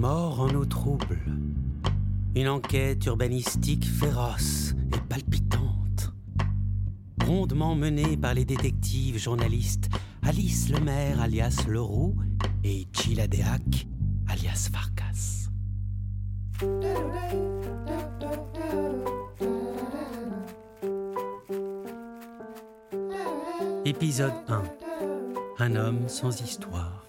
Mort en eau trouble. Une enquête urbanistique féroce et palpitante. Rondement menée par les détectives journalistes Alice Lemaire alias Leroux et Chiladeac alias Farkas. Épisode 1 Un homme sans histoire.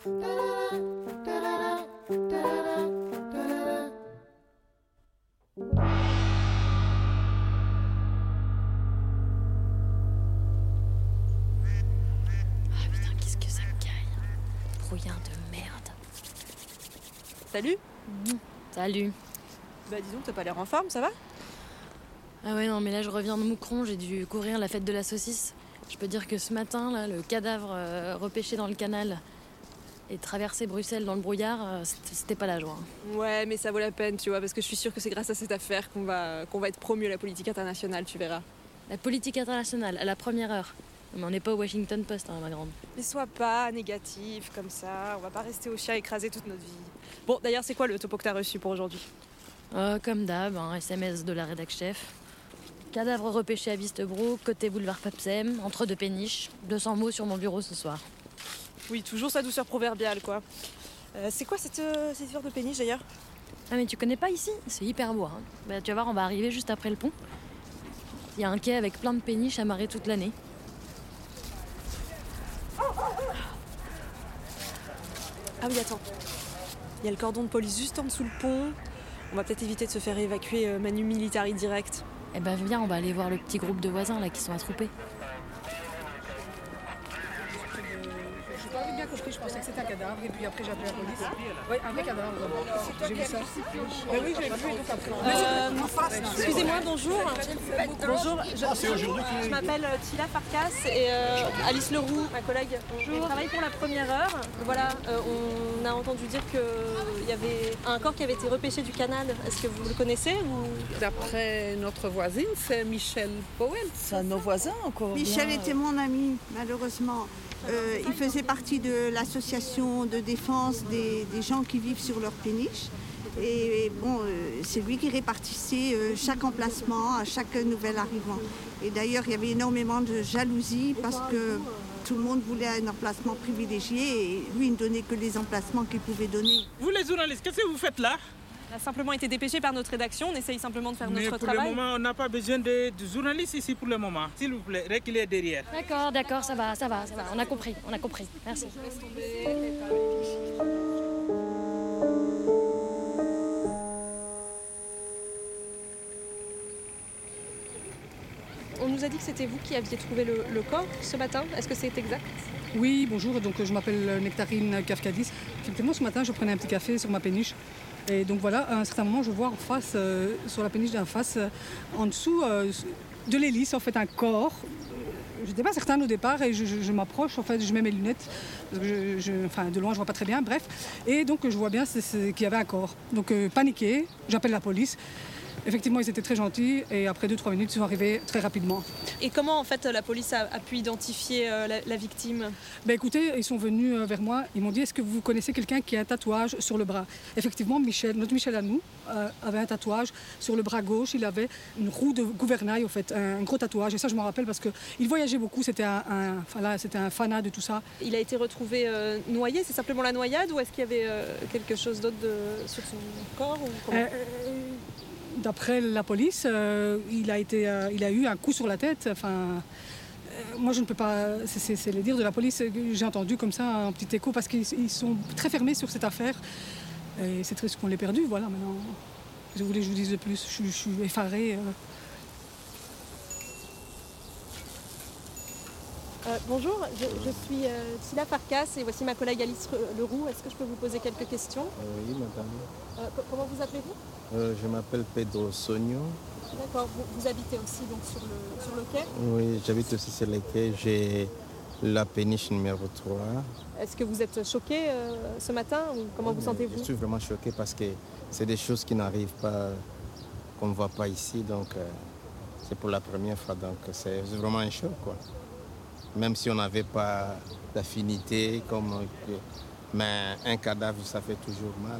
Salut Salut. Bah disons que t'as pas l'air en forme, ça va? Ah ouais, non, mais là je reviens de Moucron, j'ai dû courir la fête de la saucisse. Je peux dire que ce matin, là, le cadavre euh, repêché dans le canal et traverser Bruxelles dans le brouillard, euh, c'était c'était pas la joie. hein. Ouais, mais ça vaut la peine, tu vois, parce que je suis sûre que c'est grâce à cette affaire qu'on va, qu'on va être promu à la politique internationale, tu verras. La politique internationale, à la première heure. Mais on n'est pas au Washington Post, hein, ma grande. Mais sois pas négatif comme ça, on va pas rester au chien écrasé toute notre vie. Bon, d'ailleurs, c'est quoi le topo que t'as reçu pour aujourd'hui? Euh, comme d'hab, un SMS de la rédac chef. Cadavre repêché à Vistebro, côté boulevard Papsem, entre deux péniches. 200 mots sur mon bureau ce soir. Oui, toujours sa douceur proverbiale, quoi. Euh, c'est quoi cette, euh, cette histoire de péniche d'ailleurs? Ah mais tu connais pas ici? C'est hyper beau. Hein. Bah, tu vas voir, on va arriver juste après le pont. Il y a un quai avec plein de péniches amarrées toute l'année. Ah oui, attends. Il y a le cordon de police juste en dessous le pont. On va peut-être éviter de se faire évacuer euh, Manu Militari direct. Eh ben viens, on va aller voir le petit groupe de voisins là qui sont attroupés. Je un cadavre et puis après j'ai appelé la police. Oui, un vrai cadavre. J'ai vu ça. Mais oui, j'ai vu donc après. Euh, Excusez-moi, bonjour. Bonjour, je, je m'appelle euh, Tila Farkas et euh, Alice Leroux, ma collègue. On travaille pour la première heure. Voilà, euh, on a entendu dire qu'il y avait un corps qui avait été repêché du canal. Est-ce que vous le connaissez ou... D'après notre voisine, c'est Michel Powell. C'est nos voisins encore. Michel bien. était mon ami, malheureusement. Euh, il faisait partie de l'association de défense des, gens qui vivent sur leur péniche. Et bon, euh, c'est lui qui répartissait euh, chaque emplacement à chaque nouvel arrivant. Et d'ailleurs, il y avait énormément de jalousie parce que tout le monde voulait un emplacement privilégié et lui, il ne donnait que les emplacements qu'il pouvait donner. Vous les journalistes, qu'est-ce que vous faites là? On a simplement été dépêché par notre rédaction. On essaye simplement de faire Mais notre pour travail. le moment, on n'a pas besoin de, de journalistes ici pour le moment. S'il vous plaît, reculez derrière. D'accord, d'accord, ça va, ça va, ça va. On a compris, on a compris. Merci. On nous a dit que c'était vous qui aviez trouvé le, le corps ce matin. Est-ce que c'est exact? Oui, bonjour, donc je m'appelle Nectarine Kafkadis. Effectivement, ce matin, je prenais un petit café sur ma péniche. Et donc voilà, à un certain moment, je vois en face, euh, sur la péniche d'en face, euh, en dessous euh, de l'hélice, en fait, un corps. Je n'étais pas certaine au départ et je, m'approche, en fait, je mets mes lunettes, enfin de loin je vois pas très bien, bref. Et donc je vois bien qu'il y avait un corps. Donc paniqué, j'appelle la police. Effectivement, ils étaient très gentils et après 2-3 minutes, ils sont arrivés très rapidement. Et comment en fait la police a, a pu identifier euh, la, la victime? Ben écoutez, ils sont venus euh, vers moi, ils m'ont dit est-ce que vous connaissez quelqu'un qui a un tatouage sur le bras? Effectivement, Michel, notre Michel à nous, euh, avait un tatouage sur le bras gauche, il avait une roue de gouvernail, en fait, un gros tatouage. Et ça, je m'en rappelle parce qu'il voyageait beaucoup, c'était un, un- enfin, là, c'était un fanat de tout ça. Il a été retrouvé noyé, c'est simplement la noyade ou est-ce qu'il y avait quelque chose d'autre de- sur son corps ou comment? D'après la police, euh, il, a été, euh, il a eu un coup sur la tête. Euh, moi, je ne peux pas. c'est- les dires de la police j'ai entendu comme ça, un petit écho, parce qu'ils ils sont très fermés sur cette affaire. Et c'est triste qu'on l'ait perdu. Voilà, maintenant. Vous voulez que je vous dise de plus, je, suis- je suis effarée. Euh. Euh, bonjour, je, je suis euh, Tila Farkas et voici ma collègue Alice Leroux. Est-ce que je peux vous poser quelques questions? Oui, madame. Euh, co- Comment vous appelez-vous? Euh, je m'appelle Pedro Sogno. D'accord, vous, vous habitez aussi donc sur le, sur le quai? Oui, j'habite aussi sur les quais. J'ai la péniche numéro 3. Est-ce que vous êtes choqué euh, ce matin ou comment vous Je sentez-vous? suis vraiment choqué parce que c'est des choses qui n'arrivent pas, qu'on ne voit pas ici. Donc, euh, c'est pour la première fois. Donc, c'est vraiment un choc, quoi. Même si on n'avait pas d'affinité, comme... Mais un cadavre, ça fait toujours mal.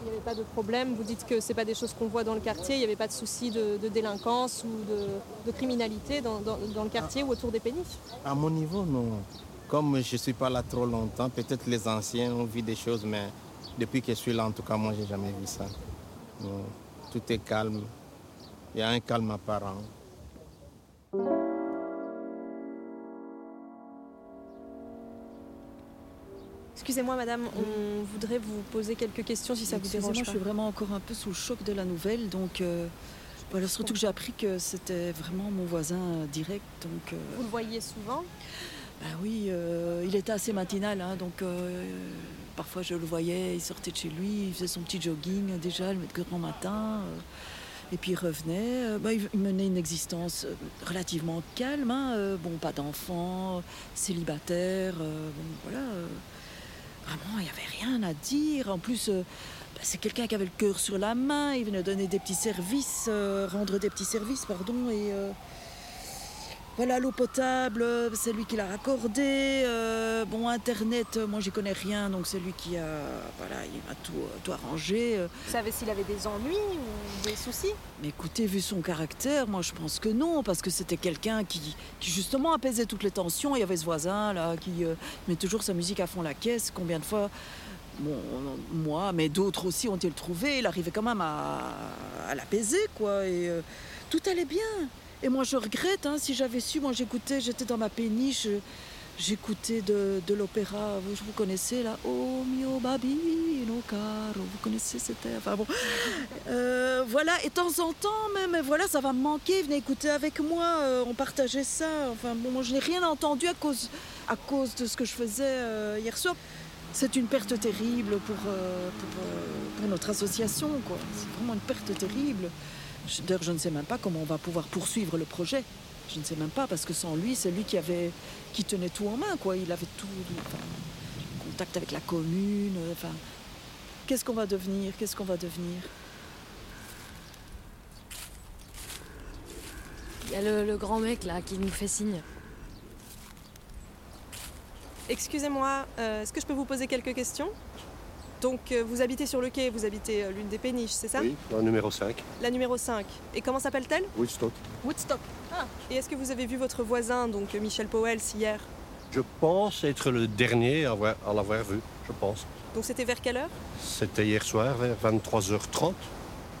Il n'y avait pas de problème. Vous dites que ce pas des choses qu'on voit dans le quartier. Il n'y avait pas de souci de, délinquance ou de, criminalité dans, le quartier ou autour des péniches À mon niveau, non. Comme je ne suis pas là trop longtemps, peut-être les anciens ont vu des choses, mais depuis que je suis là, en tout cas, moi, je n'ai jamais vu ça. tout est calme. Il y a un calme apparent. Excusez-moi, madame, on voudrait vous poser quelques questions si ça vous dérange pas. Je suis vraiment encore un peu sous le choc de la nouvelle, donc euh, surtout que j'ai appris que c'était vraiment mon voisin direct. Donc, euh, vous le voyez souvent ben oui, euh, il était assez matinal, hein, donc parfois je le voyais, il sortait de chez lui, il faisait son petit jogging déjà le grand matin. Et puis il revenait, bah, il menait une existence relativement calme, hein, bon, pas d'enfants, célibataire, bon, voilà. Vraiment, il n'y avait rien à dire. En plus, euh, bah, c'est quelqu'un qui avait le cœur sur la main. Il venait donner des petits services, euh, rendre des petits services, pardon. Et euh, voilà, l'eau potable, c'est lui qui l'a raccordé. Euh, bon, Internet, euh, moi j'y connais rien, donc c'est lui qui a, voilà, il m'a tout, tout arrangé. Vous savez s'il avait des ennuis ou des soucis? Mais écoutez, vu son caractère, moi je pense que non, parce que c'était quelqu'un qui, qui, justement apaisait toutes les tensions. Il y avait ce voisin là qui euh, met toujours sa musique à fond la caisse. Combien de fois Bon, moi, mais d'autres aussi ont-ils trouvé. Il arrivait quand même à, à l'apaiser, quoi. Et tout allait bien. Et moi, je regrette, hein, si j'avais su, moi j'écoutais, j'étais dans ma péniche, j'écoutais de, l'opéra, vous, vous connaissez là, Oh mio babino caro, vous connaissez c'était, enfin bon, euh, voilà, et de temps en temps même, voilà, ça va me manquer, venez écouter avec moi, euh, on partageait ça, enfin bon, moi je n'ai rien entendu à cause, à cause de ce que je faisais euh, hier soir. C'est une perte terrible pour, pour, pour notre association, quoi. C'est vraiment une perte terrible. D'ailleurs, je ne sais même pas comment on va pouvoir poursuivre le projet. Je ne sais même pas, parce que sans lui, c'est lui qui, avait, qui tenait tout en main. Quoi. Il avait tout, contact avec la commune. Enfin, qu'est-ce qu'on va devenir? Qu'est-ce qu'on va devenir? Il y a le, grand mec là qui nous fait signe. Excusez-moi, euh, est-ce que je peux vous poser quelques questions? Donc euh, vous habitez sur le quai, vous habitez euh, l'une des péniches, c'est ça? Oui, la numéro 5. La numéro 5. Et comment s'appelle-t-elle? Woodstock. Woodstock. Ah. Et est-ce que vous avez vu votre voisin, donc euh, Michel Powell, hier? Je pense être le dernier à, l'avoir vu, je pense. Donc c'était vers quelle heure? C'était hier soir, vers 23h30.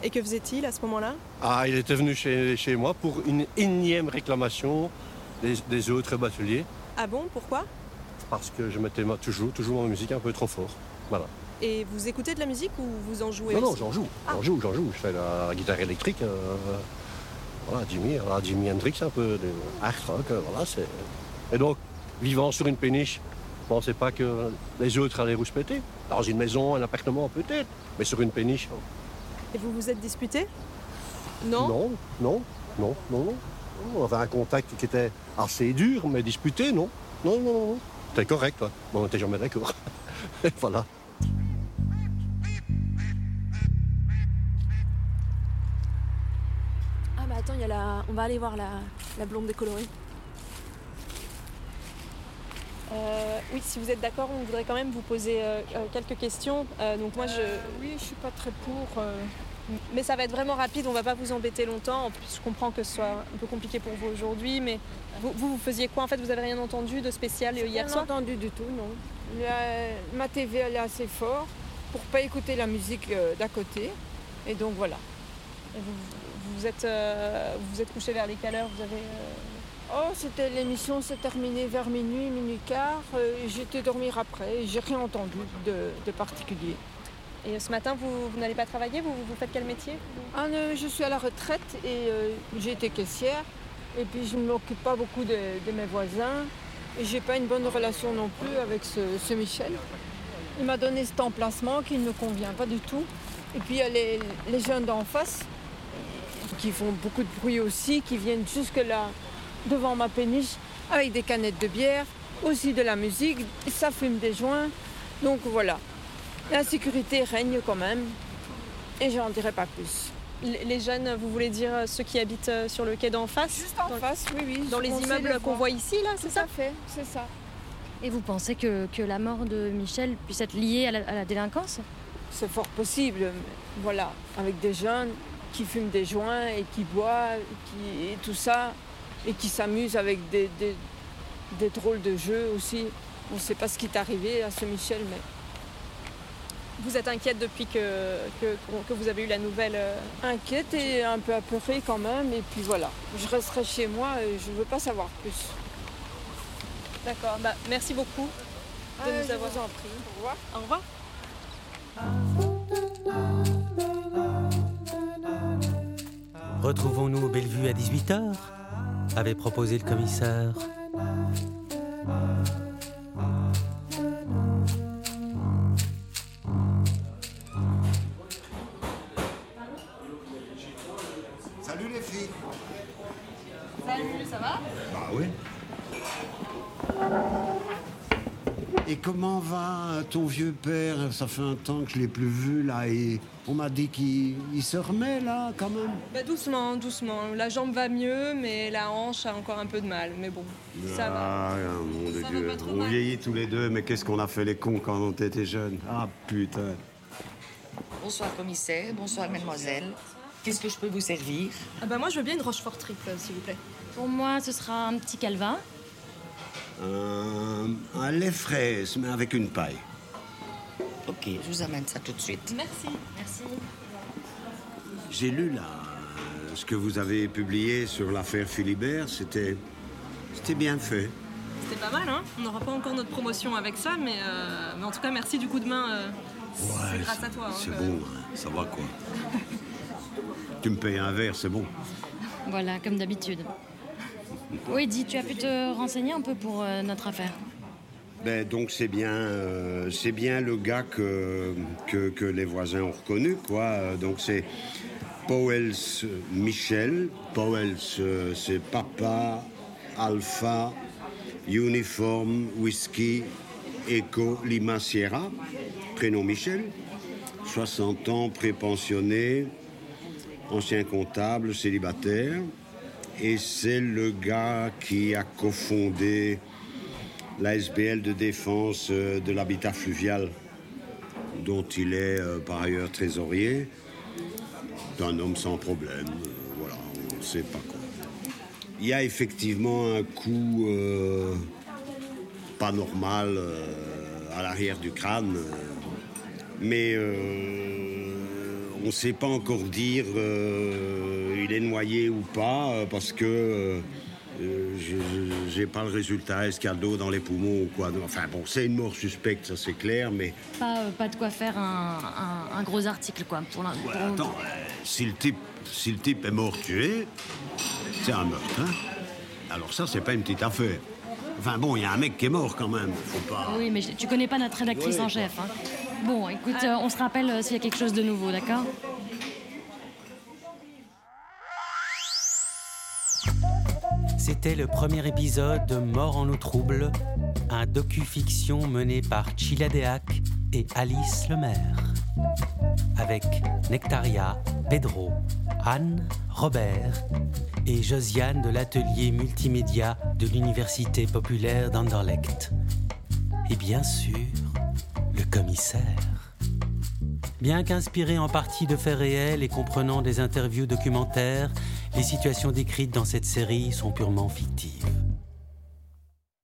Et que faisait-il à ce moment-là? Ah, il était venu chez, chez, moi pour une énième réclamation des, des autres bateliers. Ah bon, pourquoi? Parce que je mettais toujours, toujours ma musique un peu trop fort. Voilà. Et vous écoutez de la musique ou vous en jouez Non, non, j'en joue. Ah. J'en joue, j'en joue. Je fais la, guitare électrique. Euh, voilà, Jimmy, voilà, Jimi Hendrix, un peu de rock. Euh, voilà, c'est... Et donc, vivant sur une péniche, je ne pensais pas que les autres allaient rouspéter. Dans une maison, un appartement peut-être, mais sur une péniche. Et vous vous êtes disputé? Non? Non, non, non, non, non. On avait un contact qui était assez dur, mais disputé, non. Non, non, non. C'était correct, toi. Bon, on n'était jamais d'accord. voilà. On va aller voir la, la blonde décolorée. Euh, oui, si vous êtes d'accord, on voudrait quand même vous poser euh, euh, quelques questions. donc moi, je... oui, je suis pas très pour. Mais ça va être vraiment rapide, on va pas vous embêter longtemps. En plus, je comprends que ce soit un peu compliqué pour vous aujourd'hui, mais vous, vous, faisiez quoi? En fait Vous avez rien entendu de spécial hier rien soir? entendu du tout, non. ma TV elle est assez fort pour pas écouter la musique d'à côté, et donc voilà. Et vous, vous êtes, euh, vous êtes couché vers les quelle heure vous avez, euh, Oh, c'était l'émission s'est terminée vers minuit, minuit quart. Euh, j'étais dormir après. J'ai rien entendu de, particulier. Et ce matin, vous, n'allez pas travailler vous, vous faites quel métier? Ah, Je suis à la retraite et j'ai été caissière. Et puis je ne m'occupe pas beaucoup de, mes voisins. Et j'ai pas une bonne relation non plus avec ce, Michel. Il m'a donné cet emplacement qui ne me convient pas du tout. Et puis il y a les, les jeunes d'en face qui font beaucoup de bruit aussi, qui viennent jusque là devant ma péniche avec des canettes de bière, aussi de la musique, ça fume des joints. Donc voilà, la sécurité règne quand même et j'en dirai pas plus. Les jeunes, vous voulez dire ceux qui habitent euh, sur le quai d'en face? Juste en face, oui, oui. Dans les immeubles qu'on voit ici, là, c'est ça? fait, c'est ça. Et vous pensez que, que, la mort de Michel puisse être liée à la, délinquance? C'est fort possible. Voilà, avec des jeunes qui fument des joints et qui boivent qui, et tout ça, et qui s'amusent avec des, des, drôles de jeux aussi. On ne sait pas ce qui est arrivé à ce Michel, mais. Vous êtes inquiète depuis que, que, vous avez eu la nouvelle euh Inquiète et un peu apeurée quand même. Et puis voilà, je resterai chez moi et je ne veux pas savoir plus. D'accord, bah, merci beaucoup de ah, nous avoir. en pris. Au revoir. Au revoir. Retrouvons-nous au Bellevue à 18h avait proposé le commissaire. Salut les filles. Salut, ça va? Bah oui. Et comment va ton vieux père? Ça fait un temps que je l'ai plus vu là et on m'a dit qu'il se remet là quand même. Bah doucement, doucement. La jambe va mieux, mais la hanche a encore un peu de mal. Mais bon, ça va. Ah, mon Ça Dieu. va pas trop On mal. vieillit tous les deux, mais qu'est-ce qu'on a fait les cons quand on était jeunes? Ah putain. Bonsoir commissaire, bonsoir mademoiselle. Qu'est-ce que je peux vous servir? Ah bah moi je veux bien une rochefort triple, s'il vous plaît. Pour moi, ce sera un petit calvin. Un, un lait fraise, mais avec une paille. Ok, je vous amène ça tout de suite. Merci. Merci. J'ai lu là euh, ce que vous avez publié sur l'affaire Philibert. C'était, c'était bien fait. C'était pas mal, hein On n'aura pas encore notre promotion avec ça, mais, euh, mais en tout cas, merci du coup de main. euh, c'est grâce à toi. hein, C'est que- bon, hein, ça va quoi. tu me payes un verre, c'est bon. Voilà, comme d'habitude. Oui, dis, tu as pu te renseigner un peu pour euh, notre affaire Ben, donc c'est bien, euh, c'est bien le gars que, les voisins ont reconnu, quoi. Donc c'est Powells Michel. Powells, euh, c'est Papa, Alpha, Uniforme, Whisky, Echo, Lima Sierra. Prénom Michel. 60 ans, prépensionné, ancien comptable, célibataire. Et c'est le gars qui a cofondé la SBL de défense euh, de l'habitat fluvial, dont il est euh, par ailleurs trésorier. C'est un homme sans problème, euh, voilà, on ne sait pas quoi. Il y a effectivement un coup pas normal à l'arrière du crâne, mais on ne sait pas encore dire euh, il est noyé ou pas, euh, parce que euh, je- j'ai pas le résultat, est-ce qu'il y a de l'eau dans les poumons ou quoi. Enfin bon, c'est une mort suspecte, ça c'est clair, mais pas, euh, pas de quoi faire un, un- un gros article, quoi. Pour Ouais, pour- attends, si le type, si le type est mort tué, c'est un meurtre, hein Alors ça, c'est pas une petite affaire. Enfin bon, il y a un mec qui est mort quand même. Faut pas. Oui, mais je- tu connais pas notre rédactrice Ouais, en chef. hein. Bon, écoute, euh, on se rappelle euh, s'il y a quelque chose de nouveau, d'accord? C'était le premier épisode de Mort en eau trouble, un docu-fiction mené par Chila Deac et Alice Lemaire. Avec Nectaria, Pedro, Anne, Robert et Josiane de l'atelier multimédia de l'Université populaire d'Anderlecht. Et bien sûr, commissaire. Bien qu'inspiré en partie de faits réels et comprenant des interviews documentaires, les situations décrites dans cette série sont purement fictives.